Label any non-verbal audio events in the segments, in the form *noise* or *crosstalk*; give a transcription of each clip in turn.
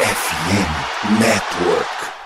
FM Network.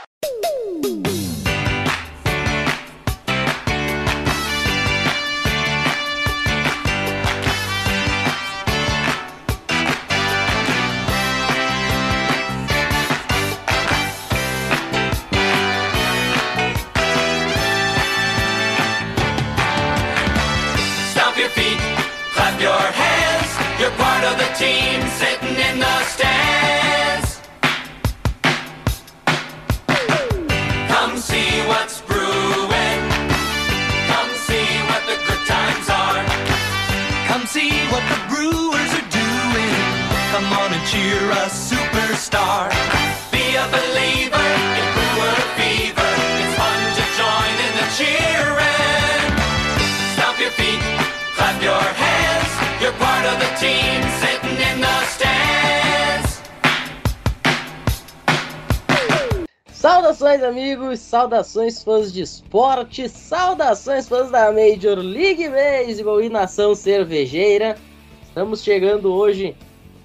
Saudações, amigos, saudações, fãs de esporte, saudações, fãs da Major League Baseball e nação cervejeira. Estamos chegando hoje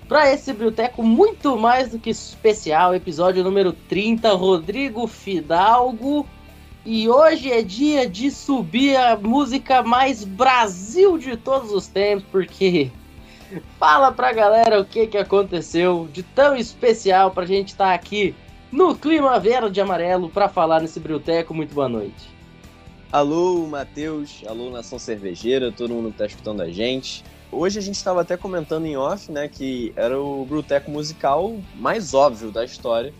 para esse biblioteco muito mais do que especial, episódio número 30, Rodrigo Fidalgo. E hoje é dia de subir a música mais Brasil de todos os tempos, porque fala pra galera o que, que aconteceu de tão especial pra gente estar aqui no clima verde e amarelo para falar nesse Brilteco. Muito boa noite. Alô, Matheus, alô, Nação Cervejeira, todo mundo que tá escutando a gente. Hoje a gente estava até comentando em off, né, que era o Bruteco musical mais óbvio da história.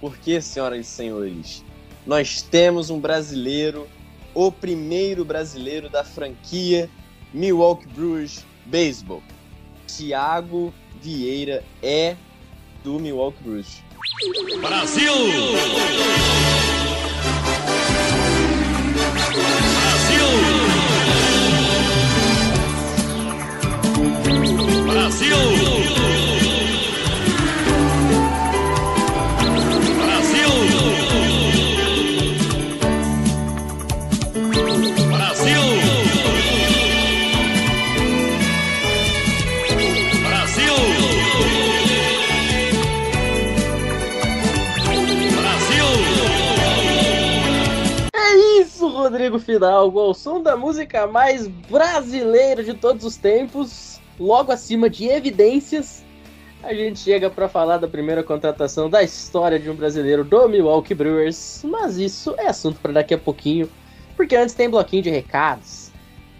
Porque, senhoras e senhores, nós temos um brasileiro, o primeiro brasileiro da franquia Milwaukee Brewers Baseball. Thiago Vieira é do Milwaukee Brewers. Brasil! Brasil! Brasil! Rodrigo Fidalgo, ao som da música mais brasileira de todos os tempos, logo acima de evidências. A gente chega para falar da primeira contratação da história de um brasileiro do Milwaukee Brewers, mas isso é assunto para daqui a pouquinho, porque antes tem bloquinho de recados.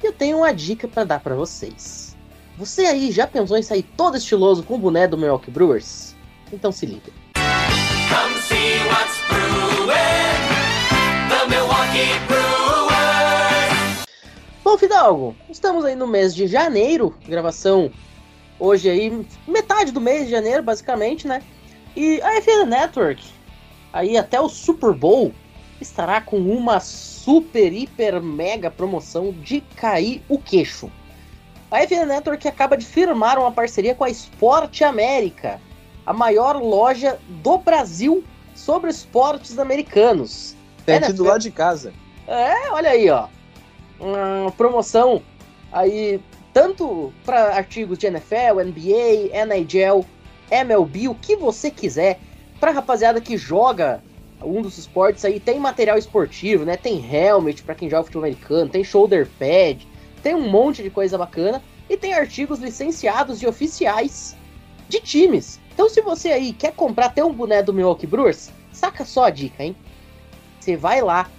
E eu tenho uma dica para dar para vocês. Você aí já pensou em sair todo estiloso com o boné do Milwaukee Brewers? Então se liga. Come see what's. Bom, Fidalgo, estamos aí no mês de janeiro, gravação hoje aí, metade do mês de janeiro, basicamente, né? E a FN Network, aí até o Super Bowl, estará com uma super, hiper, mega promoção de cair o queixo. A FN Network acaba de firmar uma parceria com a Esporte América, a maior loja do Brasil sobre esportes americanos. É, aqui do lado de casa. É, olha aí, ó. Uma promoção aí tanto para artigos de NFL, NBA, NHL, MLB, o que você quiser. Pra rapaziada que joga um dos esportes aí, tem material esportivo, né? Tem helmet para quem joga futebol americano, tem shoulder pad, tem um monte de coisa bacana e tem artigos licenciados e oficiais de times. Então se você aí quer comprar até um boné do Milwaukee Brewers, saca só a dica, hein? Você vai lá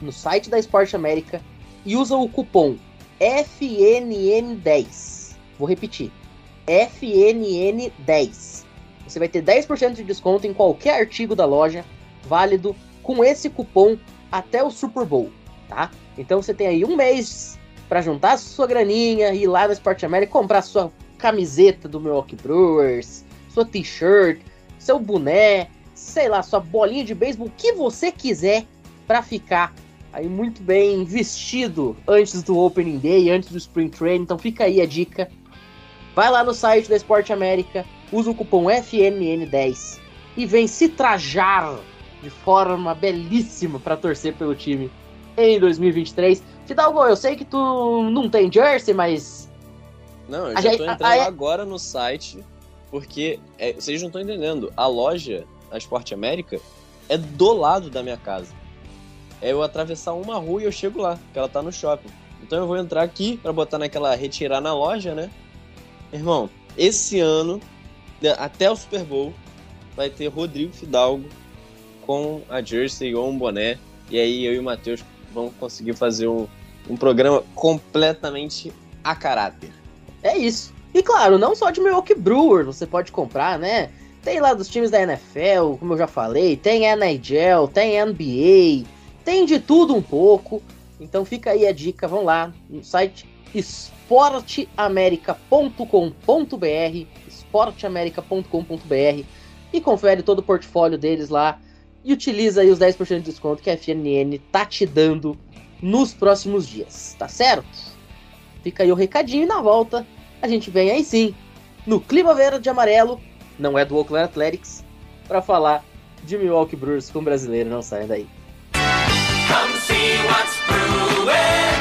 no site da Esporte América e usa o cupom FNN10. Vou repetir. FNN10. Você vai ter 10% de desconto em qualquer artigo da loja, válido com esse cupom até o Super Bowl, tá? Então você tem aí um mês para juntar sua graninha, ir lá na Esporte América comprar sua camiseta do Milwaukee Brewers, sua t-shirt, seu boné, sei lá, sua bolinha de beisebol, o que você quiser para ficar aí muito bem vestido antes do Opening Day, antes do Spring Training. Então fica aí a dica. Vai lá no site da Esporte América, usa o cupom FNN10 e vem se trajar de forma belíssima para torcer pelo time em 2023. Fidalgo, eu sei que tu não tem jersey, mas Não, eu já gente- tô a- entrando a- agora no site, porque é, vocês não estão entendendo. A loja a Esporte América é do lado da minha casa. É eu atravessar uma rua e eu chego lá, que ela tá no shopping. Então eu vou entrar aqui para botar naquela retirar na loja, né? Irmão, esse ano, de- até o Super Bowl, vai ter Rodrigo Fidalgo com a jersey ou um boné. E aí eu e o Matheus vamos conseguir fazer um, um programa completamente a caráter. É isso. E claro, não só de Milwaukee Brewers você pode comprar, né? Tem lá dos times da NFL, como eu já falei, tem NHL, tem NBA, tem de tudo um pouco. Então fica aí a dica, vão lá no site esporteamerica.com.br, esporteamerica.com.br e confere todo o portfólio deles lá e utiliza aí os 10% de desconto que a FNN tá te dando nos próximos dias, tá certo? Fica aí o recadinho e na volta a gente vem aí sim, no clima verde amarelo, não é do Oakland Athletics, para falar de Milwaukee Brewers com brasileiro, não saia daí. What's brewing.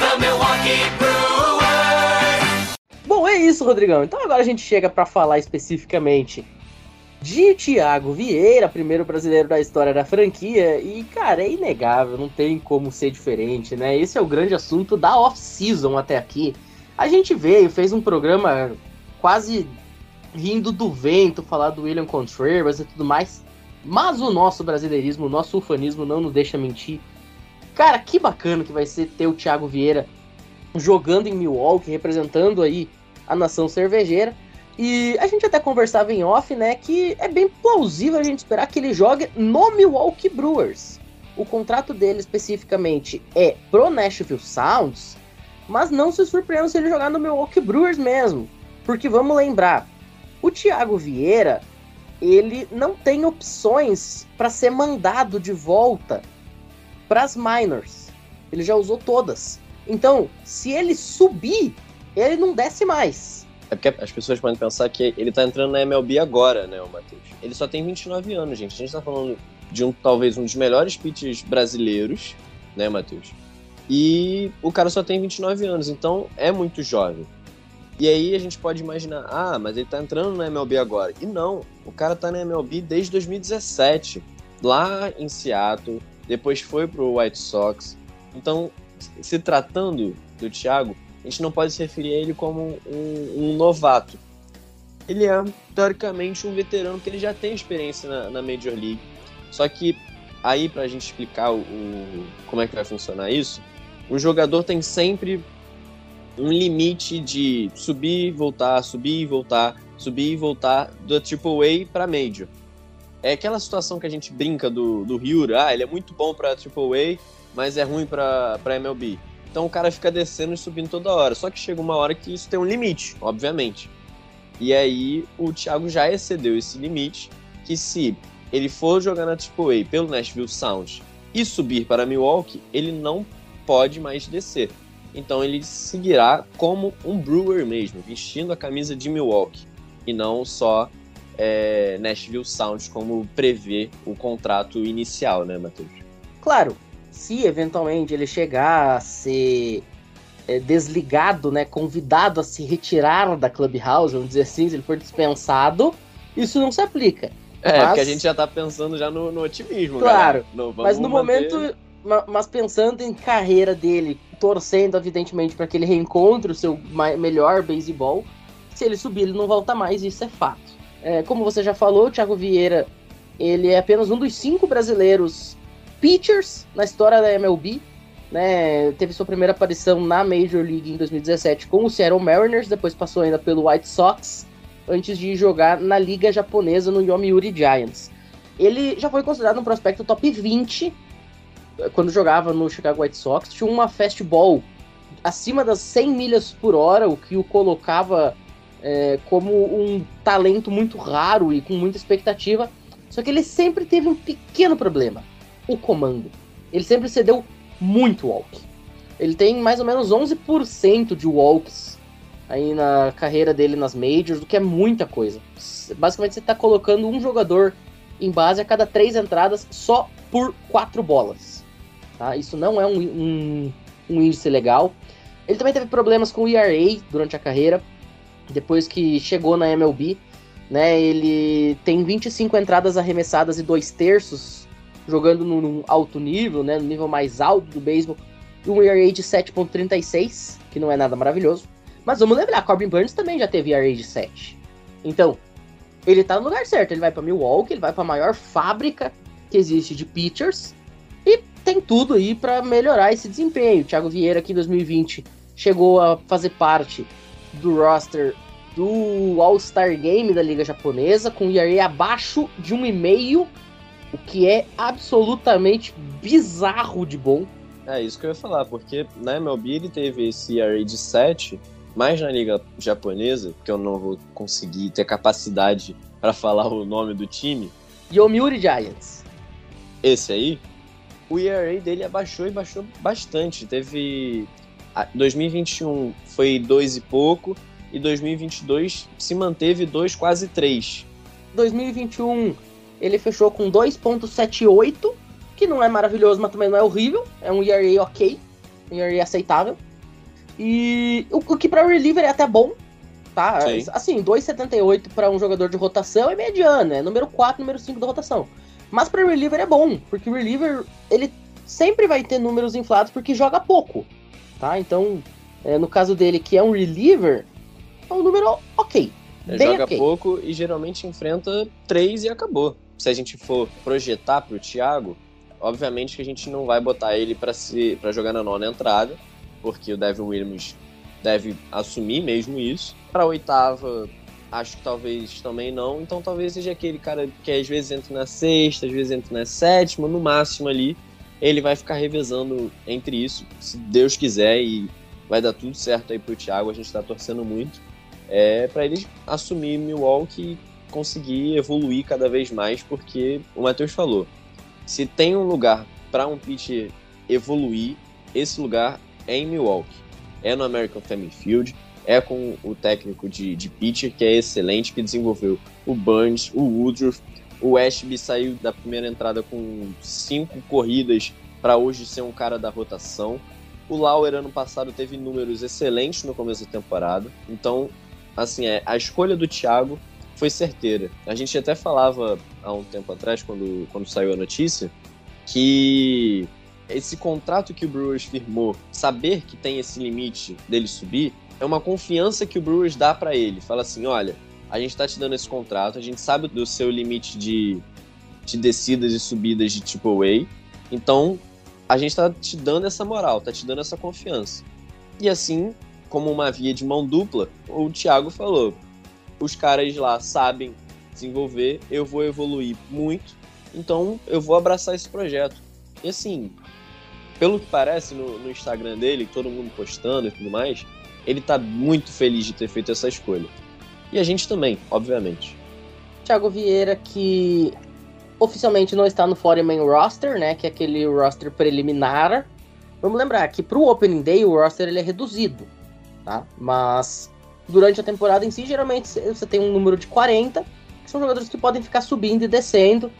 The Milwaukee Brewers. Bom, é isso, Rodrigão. Então agora a gente chega para falar especificamente de Thiago Vieira, primeiro brasileiro da história da franquia. E, cara, é inegável, não tem como ser diferente, né? Esse é o grande assunto da off-season até aqui. A gente veio, fez um programa quase rindo do vento, falar do William Contreras e tudo mais. Mas o nosso brasileirismo, o nosso ufanismo não nos deixa mentir. Cara, que bacana que vai ser ter o Thiago Vieira jogando em Milwaukee, representando aí a nação cervejeira. E a gente até conversava em off, né, que é bem plausível a gente esperar que ele jogue no Milwaukee Brewers. O contrato dele especificamente é pro Nashville Sounds, mas não se surpreenda se ele jogar no Milwaukee Brewers mesmo. Porque vamos lembrar, o Thiago Vieira, ele não tem opções para ser mandado de volta para as minors. Ele já usou todas. Então, se ele subir, ele não desce mais. É porque as pessoas podem pensar que ele tá entrando na MLB agora, né, o Matheus? Ele só tem 29 anos, gente. A gente tá falando de um, talvez, um dos melhores pitchers brasileiros, né, Matheus? E o cara só tem 29 anos, então é muito jovem. E aí a gente pode imaginar, ah, mas ele tá entrando na MLB agora. E não, o cara tá na MLB desde 2017, lá em Seattle, depois foi pro White Sox. Então, se tratando do Thiago, a gente não pode se referir a ele como um, um novato. Ele é, teoricamente, um veterano, porque ele já tem experiência na, na Major League. Só que, aí, pra gente explicar o, o- como é que vai funcionar isso, o jogador tem sempre um limite de subir e voltar, subir e voltar, subir e voltar do AAA pra Major. É aquela situação que a gente brinca do, do Hyura, ah, ele é muito bom pra AAA, mas é ruim pra, pra MLB. Então o cara fica descendo e subindo toda hora. Só que chega uma hora que isso tem um limite, obviamente. E aí o Thiago já excedeu esse limite, que se ele for jogar na AAA pelo Nashville Sound e subir para Milwaukee, ele não pode mais descer. Então ele seguirá como um Brewer mesmo, vestindo a camisa de Milwaukee, e não só é, Nashville Sound, como prevê o contrato inicial, né, Matheus? Claro, se eventualmente ele chegar a ser é, desligado, né, convidado a se retirar da Clubhouse, vamos dizer assim, se ele for dispensado, isso não se aplica. É, Mas- porque a gente já tá pensando já no, no otimismo, Claro, galera. No- Mas no manter- momento, ma- mas pensando em carreira dele, torcendo evidentemente para que ele reencontre o seu melhor beisebol, se ele subir ele não volta mais, isso é fato. É, como você já falou, o Thiago Vieira, ele é apenas um dos cinco brasileiros pitchers na história da MLB, né? Teve sua primeira aparição na Major League em 2017 com o Seattle Mariners, depois passou ainda pelo White Sox, antes de jogar na liga japonesa no Yomiuri Giants. Ele já foi considerado um prospecto top 20 quando jogava no Chicago White Sox, tinha uma fastball acima das 100 milhas por hora, o que o colocava é, como um talento muito raro e com muita expectativa. Só que ele sempre teve um pequeno problema: o comando. Ele sempre cedeu muito walk. Ele tem mais ou menos 11% de walks aí na carreira dele nas majors, o que é muita coisa. Basicamente, você está colocando um jogador em base a cada três entradas só por quatro bolas. Tá? Isso não é um, um, um índice legal. Ele também teve problemas com o ERA durante a carreira, depois que chegou na MLB. né? Ele tem 25 entradas arremessadas e dois terços, jogando num, alto nível, né? No nível mais alto do beisebol. E um ERA de 7.36, que não é nada maravilhoso. Mas vamos lembrar, Corbin Burns também já teve ERA de 7. Então, ele tá no lugar certo. Ele vai para Milwaukee, ele vai para a maior fábrica que existe de pitchers e tem tudo aí para melhorar esse desempenho. O Thiago Vieira aqui em 2020 chegou a fazer parte do roster do All-Star Game da Liga Japonesa com ERA abaixo de 1,5, o que é absolutamente bizarro de bom. É isso que eu ia falar, porque na MLB ele teve esse ERA de 7, mas na liga japonesa, que eu não vou conseguir ter capacidade para falar o nome do time, Yomiuri Giants. esse aí, o ERA dele abaixou e baixou bastante. Teve 2021 foi dois e pouco e 2022 se manteve dois quase três. 2021 ele fechou com 2.78, que não é maravilhoso, mas também não é horrível. É um ERA ok, um ERA aceitável. E o, o que para reliever é até bom, tá? Sim. Assim, 2.78 para um jogador de rotação é mediano, é número 4, número 5 da rotação. Mas para reliever é bom, porque o reliever ele sempre vai ter números inflados porque joga pouco, tá? Então, é, no caso dele que é um reliever, é um número ok. Bem joga ok. pouco e geralmente enfrenta três e acabou. Se a gente for projetar pro Thiago, obviamente que a gente não vai botar ele para se para jogar na nona entrada, porque o Devin Williams deve assumir mesmo isso. Para oitava, acho que talvez também não. Então talvez seja aquele cara que às vezes entra na sexta, às vezes entra na sétima, no máximo ali. Ele vai ficar revezando entre isso, se Deus quiser, e vai dar tudo certo aí pro Thiago. A gente tá torcendo muito é para ele assumir Milwaukee e conseguir evoluir cada vez mais, porque o Matheus falou, se tem um lugar para um pitcher evoluir, esse lugar é em Milwaukee. É no American Family Field, é com o técnico de, de pitcher que é excelente, que desenvolveu o Burns, o Woodruff, o Ashby saiu da primeira entrada com cinco corridas para hoje ser um cara da rotação. O Lauer ano passado teve números excelentes no começo da temporada, então assim, é, a escolha do Thiago foi certeira. A gente até falava há um tempo atrás, quando, quando saiu a notícia, que esse contrato que o Brewers firmou, saber que tem esse limite dele subir, é uma confiança que o Brewers dá para ele. Fala assim: olha, a gente tá te dando esse contrato, a gente sabe do seu limite de, de descidas e subidas de Triple A, então a gente tá te dando essa moral, tá te dando essa confiança. E assim, como uma via de mão dupla, o Thiago falou: os caras lá sabem desenvolver, eu vou evoluir muito, então eu vou abraçar esse projeto. E assim, pelo que parece no, no Instagram dele, todo mundo postando e tudo mais, ele tá muito feliz de ter feito essa escolha. E a gente também, obviamente. Thiago Vieira, que oficialmente não está no 40-man roster, né? Que é aquele roster preliminar. Vamos lembrar que pro Opening Day o roster ele é reduzido, tá? Mas durante a temporada em si, geralmente você tem um número de 40, que são jogadores que podem ficar subindo e descendo,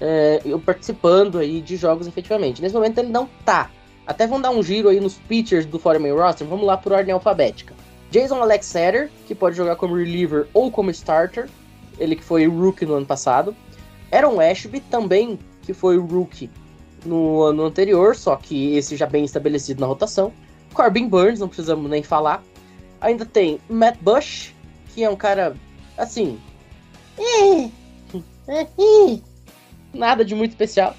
é, participando aí de jogos efetivamente. Nesse momento ele não tá. Até vamos dar um giro aí nos pitchers do 40-man roster. Vamos lá por ordem alfabética. Jason Alexander, que pode jogar como reliever ou como starter. Ele que foi rookie no ano passado. Aaron Ashby, também, que foi rookie no ano anterior, só que esse já bem estabelecido na rotação. Corbin Burns, não precisamos nem falar. Ainda tem Matt Bush, que é um cara, assim... *laughs* nada de muito especial.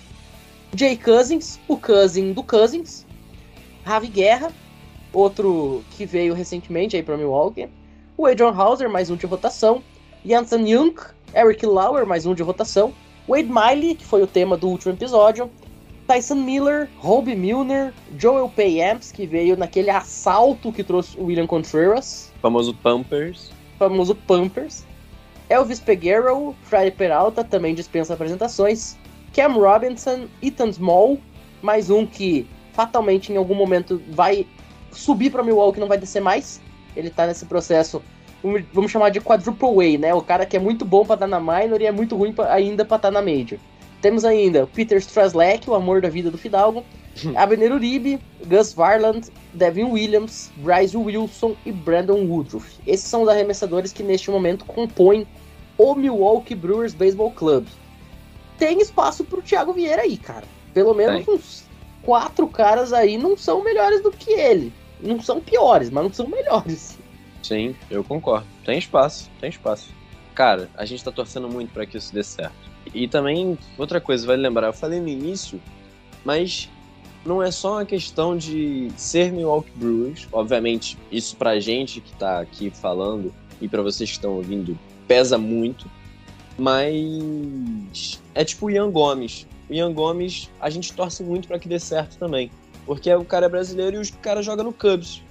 Jay Cousins, o cousin do Cousins. Ravi Guerra, outro que veio recentemente aí para Milwaukee. O Adrian Hauser, mais um de rotação. Jansen Jung, Eric Lauer, mais um de rotação. Wade Miley, que foi o tema do último episódio. Tyson Miller, Roby Milner, Joel Payamps, que veio naquele assalto que trouxe o William Contreras, famoso Pampers. famoso Pampers. Elvis Peguero, Freddy Peralta, também dispensa apresentações. Cam Robinson, Ethan Small, mais um que fatalmente em algum momento vai subir para Milwaukee, não vai descer mais. Ele tá nesse processo, vamos- chamar de quadruple A, né? O cara que é muito bom para estar na minor e é muito ruim pra- ainda para estar na major. Temos ainda Peter Strzelecki, o amor da vida do Fidalgo, Abner Uribe, Gus Varland, Devin Williams, Bryce Wilson e Brandon Woodruff. Esses são os arremessadores que neste momento compõem o Milwaukee Brewers Baseball Club. Tem espaço pro Thiago Vieira aí, cara. Pelo menos Tem. uns quatro caras aí não são melhores do que ele. Não são piores, mas não são melhores. Sim, eu concordo. Tem espaço, tem espaço. Cara, a gente tá torcendo muito pra que isso dê certo. E também, outra coisa, vale lembrar, eu falei no início, mas não é só uma questão de ser Milwaukee Brewers. Obviamente, isso pra gente que tá aqui falando e pra vocês que estão ouvindo, pesa muito. Mas é tipo o Ian Gomes. O Ian Gomes, a gente torce muito pra que dê certo também. Porque o cara é brasileiro e o cara joga no Cubs.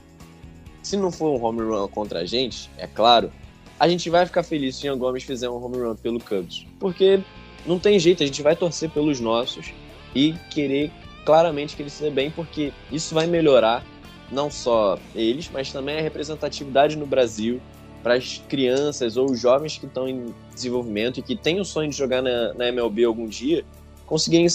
Se não for um home run contra a gente, é claro, a gente vai ficar feliz se o Ian Gomes fizer um home run pelo Cubs. Porque não tem jeito, a gente vai torcer pelos nossos e querer claramente que ele se dê bem, porque isso vai melhorar não só eles, mas também a representatividade no Brasil para as crianças ou os jovens que estão em desenvolvimento e que têm o sonho de jogar na, na MLB algum dia, conseguirem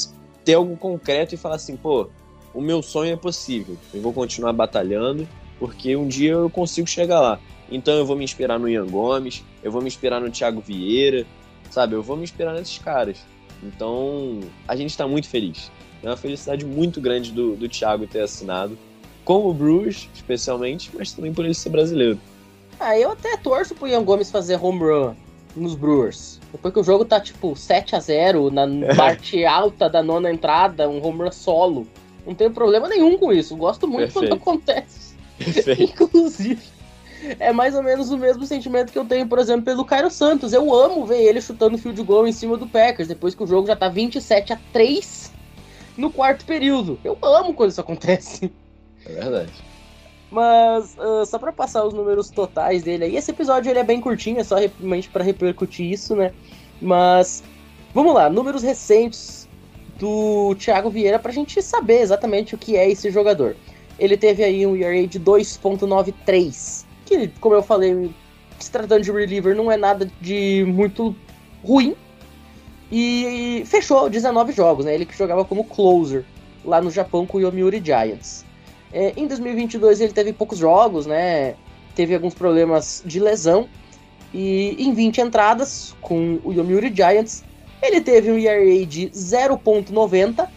ter algo concreto e falar assim, pô, o meu sonho é possível, eu vou continuar batalhando, porque um dia eu consigo chegar lá. Então eu vou me inspirar no Ian Gomes, eu vou me inspirar no Thiago Vieira, sabe? Eu vou me inspirar nesses caras. Então a gente está muito feliz. É uma felicidade muito grande do, do Thiago ter assinado, com o Bruce, especialmente, mas também por ele ser brasileiro. Ah, eu até torço pro Ian Gomes fazer home run nos Brewers. Depois que o jogo tá tipo 7 a 0 na *laughs* parte alta da nona entrada, um home run solo. Não tenho problema nenhum com isso. Gosto muito quando Perfeito. acontece. *laughs* Perfeito. Inclusive, é mais ou menos o mesmo sentimento que eu tenho, por exemplo, pelo Cairo Santos. Eu amo ver ele chutando field goal em cima do Packers, depois que o jogo já tá 27 a 3 no quarto período. Eu amo quando isso acontece. É verdade. Mas, ah, só pra passar os números totais dele aí, esse episódio ele é bem curtinho, é só realmente pra repercutir isso, né? Mas, vamos lá, números recentes do Thiago Vieira pra gente saber exatamente o que é esse jogador. Ele teve aí um ERA de 2.93, que, como eu falei, se tratando de reliever, não é nada de muito ruim. E fechou 19 jogos, né? Ele que jogava como closer lá no Japão com o Yomiuri Giants. É, em 2022 ele teve poucos jogos, né? Teve alguns problemas de lesão. E em 20 entradas com o Yomiuri Giants, ele teve um ERA de 0.90,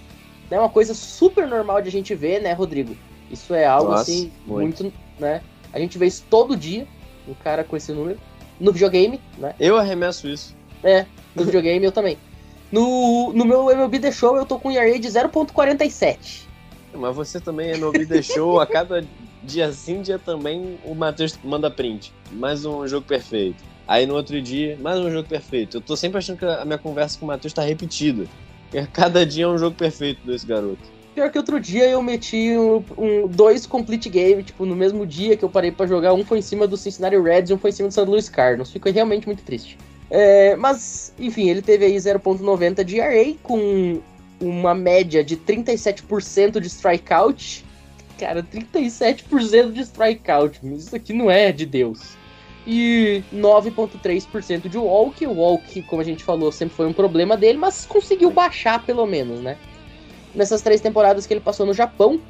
né? Uma coisa super normal de a gente ver, né, Rodrigo? Isso é algo Nossa, assim muito. muito, né? A gente vê isso todo dia, um cara com esse número no videogame, né? Eu arremesso isso. É, no videogame eu também. No, no meu MLB The Show eu tô com um ERA de 0.47. Mas você também é no Vida Show, a cada dia sim, dia também, o Matheus manda print. Mais um jogo perfeito. Aí no outro dia, mais um jogo perfeito. Eu tô sempre achando que a minha conversa com o Matheus tá repetida. Porque Cada dia é um jogo perfeito desse garoto. Pior que outro dia eu meti um, um- dois complete game, tipo, no mesmo dia que eu parei pra jogar, um foi em cima do Cincinnati Reds e um foi em cima do St. Louis Cardinals. Ficou realmente muito triste. É, mas, enfim, ele teve aí 0.90 de ERA com uma média de 37% de strikeout. Cara, 37% de strikeout. Isso aqui não é de Deus. E 9,3% de walk. O walk, como a gente falou, sempre foi um problema dele, mas conseguiu baixar pelo menos, né? Nessas três temporadas que ele passou no Japão.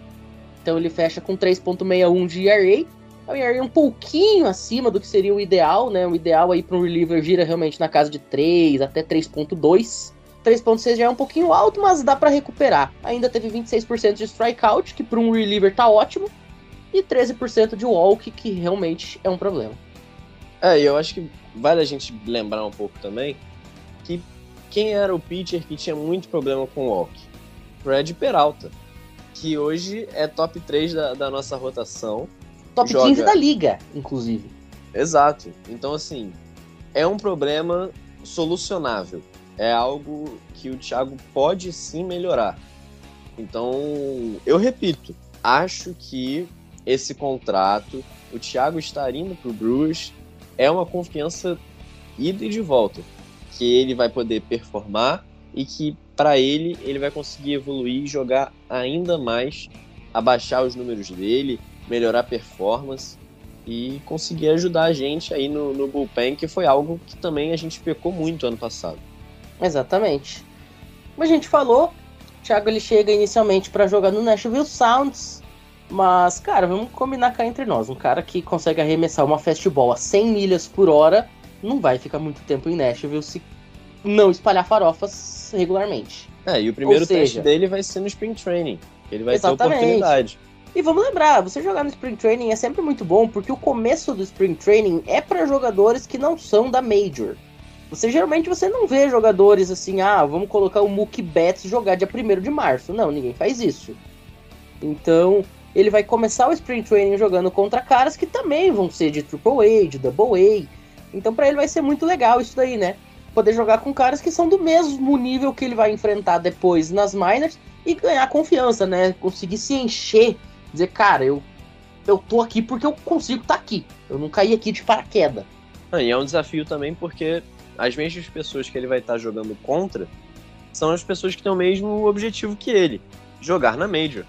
Então ele fecha com 3,61 de ERA. É um ERA um pouquinho acima do que seria o ideal, né? O ideal aí para um reliever gira realmente na casa de 3 até 3,2. 3.6 já é um pouquinho alto, mas dá para recuperar. Ainda teve 26% de strikeout, que para um reliever tá ótimo, e 13% de walk, que realmente é um problema. É, e eu acho que vale a gente lembrar um pouco também que quem era o pitcher que tinha muito problema com o walk? Fred Peralta, que hoje é top 3 da, da nossa rotação. Top Joga. 15 da liga, inclusive. Exato. Então, assim, é um problema solucionável. É algo que o Thiago pode sim melhorar. Então, eu repito, acho que esse contrato, o Thiago estar indo pro Brewers, é uma confiança ida e de volta. Que ele vai poder performar e que, para ele, ele vai conseguir evoluir e jogar ainda mais, abaixar os números dele, melhorar a performance e conseguir ajudar a gente aí no, no bullpen, que foi algo que também a gente pecou muito ano passado. Exatamente. Como a gente falou, Thiago ele chega inicialmente para jogar no Nashville Sounds, mas, cara, vamos combinar cá entre nós. Um cara que consegue arremessar uma fastball a 100 milhas por hora não vai ficar muito tempo em Nashville se não espalhar farofas regularmente. É, e o primeiro seja- teste dele vai ser no Spring Training. Ele vai ter Exatamente. oportunidade. E vamos lembrar, você jogar no Spring Training é sempre muito bom, porque o começo do Spring Training é para jogadores que não são da Major. Você geralmente você não vê jogadores assim, ah, vamos colocar o Mookie Betts jogar dia 1 de março. Não, ninguém faz isso. Então, ele vai começar o Spring Training jogando contra caras que também vão ser de AAA, de Double A. Então, para ele vai ser muito legal isso daí, né? Poder jogar com caras que são do mesmo nível que ele vai enfrentar depois nas minors e ganhar confiança, né? Conseguir se encher, dizer, cara, eu eu tô aqui porque eu consigo estar aqui. Eu não caí aqui de paraquedas. Ah, e é um desafio também porque as mesmas pessoas que ele vai estar jogando contra são as pessoas que têm o mesmo objetivo que ele, jogar na Major.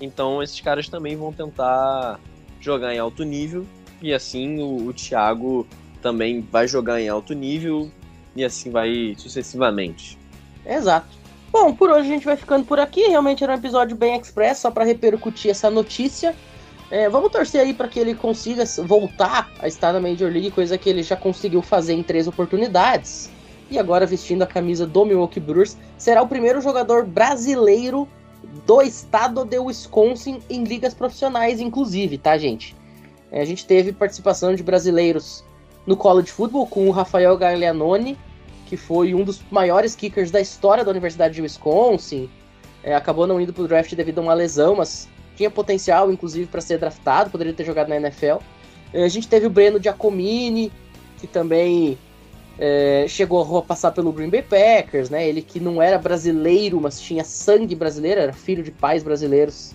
Então esses caras também vão tentar jogar em alto nível e assim o, o Thiago também vai jogar em alto nível e assim vai sucessivamente. Exato. Bom, por hoje a gente vai ficando por aqui. Realmente era um episódio bem express, só para repercutir essa notícia. É, vamos torcer aí para que ele consiga voltar a estar na Major League, coisa que ele já conseguiu fazer em três oportunidades. E agora, vestindo a camisa do Milwaukee Brewers, será o primeiro jogador brasileiro do estado de Wisconsin em ligas profissionais, inclusive, tá, gente? É, a gente teve participação de brasileiros no college football com o Rafael Gaglianone, que foi um dos maiores kickers da história da Universidade de Wisconsin. É, acabou não indo pro draft devido a uma lesão, mas tinha potencial, inclusive, para ser draftado, poderia ter jogado na NFL. É, a gente teve o Breno Giacomini, que também é, chegou a passar pelo Green Bay Packers, né? Ele que não era brasileiro, mas tinha sangue brasileiro, era filho de pais brasileiros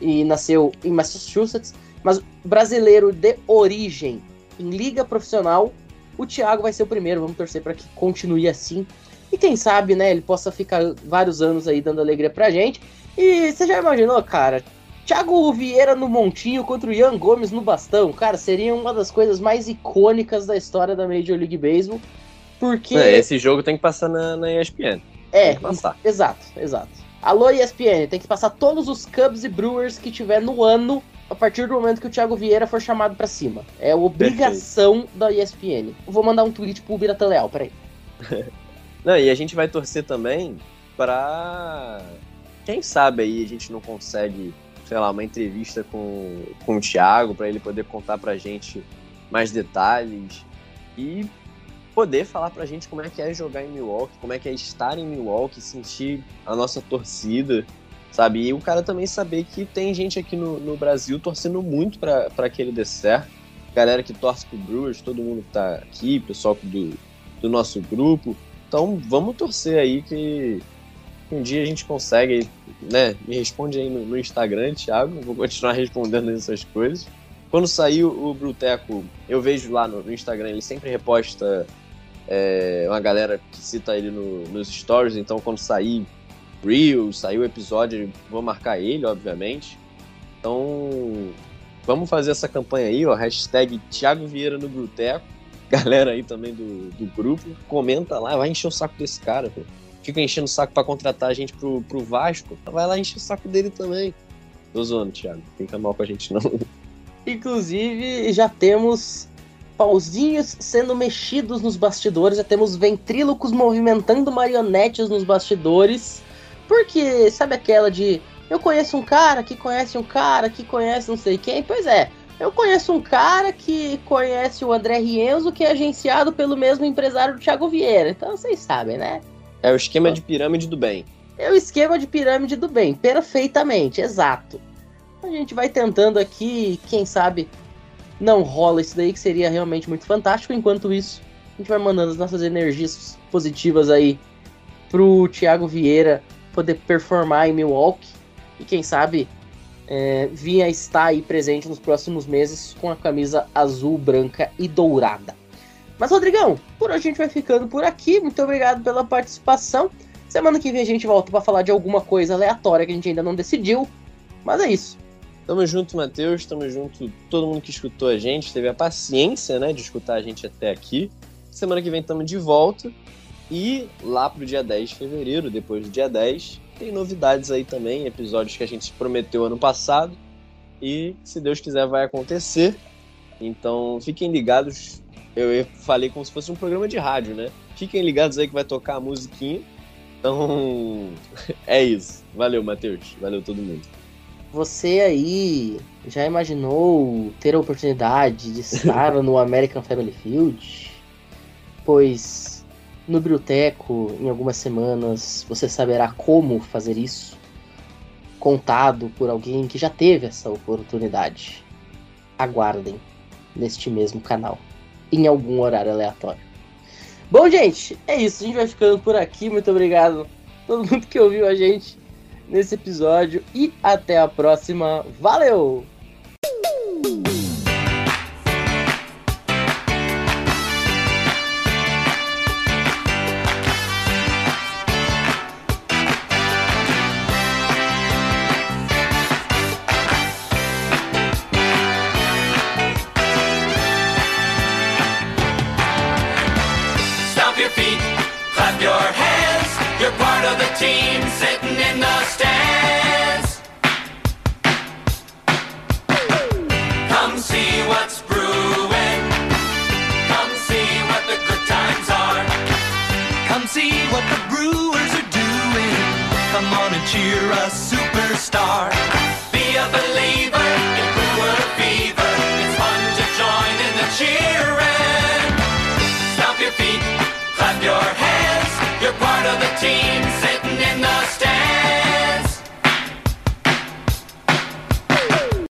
e nasceu em Massachusetts, mas brasileiro de origem em liga profissional, o Thiago vai ser o primeiro. Vamos torcer para que continue assim. E quem sabe, né, ele possa ficar vários anos aí dando alegria pra gente. E você já imaginou, cara? Thiago Vieira no montinho contra o Ian Gomes no bastão. Cara, seria uma das coisas mais icônicas da história da Major League Baseball. Porque. É, esse jogo tem que passar na, na ESPN. É, Tem que passar. exato, exato. Alô, ESPN, tem que passar todos os Cubs e Brewers que tiver no ano a partir do momento que o Thiago Vieira for chamado pra cima. É obrigação da ESPN. Eu vou mandar um tweet pro Biratan Leal, peraí. *laughs* Não, e a gente vai torcer também pra. Quem sabe aí a gente não consegue, sei lá, uma entrevista com, com o Thiago, pra ele poder contar pra gente mais detalhes e poder falar pra gente como é que é jogar em Milwaukee, como é que é estar em Milwaukee, sentir a nossa torcida, sabe? E o cara também saber que tem gente aqui no, no Brasil torcendo muito pra que ele dê certo. Galera que torce pro Brewers, todo mundo que tá aqui, pessoal do, do nosso grupo. Então vamos torcer aí que um dia a gente consegue, né? Me responde aí no, no Instagram, Thiago. Vou continuar *laughs* respondendo essas coisas. Quando sair o Bruteco, eu vejo lá no, no Instagram, ele sempre reposta é, uma galera que cita ele no- nos stories. Então quando sair Reels, sair o episódio, vou marcar ele, obviamente. Então vamos fazer essa campanha aí, ó. Hashtag Thiago Vieira no Bruteco *laughs* galera aí também do, do grupo, comenta lá, vai encher o saco desse cara, pô. Fica enchendo o saco pra contratar a gente pro, pro Vasco, vai lá encher o saco dele também. Tô zoando, Thiago. Fica mal com a gente, não. *laughs* Inclusive, já temos pauzinhos sendo mexidos nos bastidores, já temos ventrílocos movimentando marionetes nos bastidores. Porque, sabe aquela de eu conheço um cara que conhece um cara que conhece não sei quem? Pois é, eu conheço um cara que conhece o André Rienzo, que é agenciado pelo mesmo empresário do Thiago Vieira. Então vocês sabem, né? É o esquema de pirâmide do bem. É o esquema de pirâmide do bem, perfeitamente, exato. A gente vai tentando aqui, quem sabe não rola isso daí, que seria realmente muito fantástico. Enquanto isso, a gente vai mandando as nossas energias positivas aí pro Thiago Vieira poder performar em Milwaukee e quem sabe é, vir a estar aí presente nos próximos meses com a camisa azul, branca e dourada. Mas, Rodrigão, por hoje a gente vai ficando por aqui. Muito obrigado pela participação. Semana que vem a gente volta para falar de alguma coisa aleatória que a gente ainda não decidiu. Mas é isso. Tamo junto, Matheus. Tamo junto todo mundo que escutou a gente, teve a paciência, né, de escutar a gente até aqui. Semana que vem tamo de volta. E lá pro dia 10 de fevereiro, depois do dia 10, tem novidades aí também, episódios que a gente prometeu ano passado. E se Deus quiser vai acontecer. Então fiquem ligados Eu falei como se fosse um programa de rádio, né? Fiquem ligados aí que vai tocar a musiquinha. Então, *laughs* é isso. Valeu, Matheus. Valeu todo mundo. Você aí já imaginou ter a oportunidade de estar *laughs* no American Family Field? Pois no Biblioteco, em algumas semanas, você saberá como fazer isso, contado por alguém que já teve essa oportunidade. Aguardem neste mesmo canal, em algum horário aleatório. Bom, gente, é isso. A gente vai ficando por aqui. Muito obrigado a todo mundo que ouviu a gente nesse episódio e até a próxima. Valeu!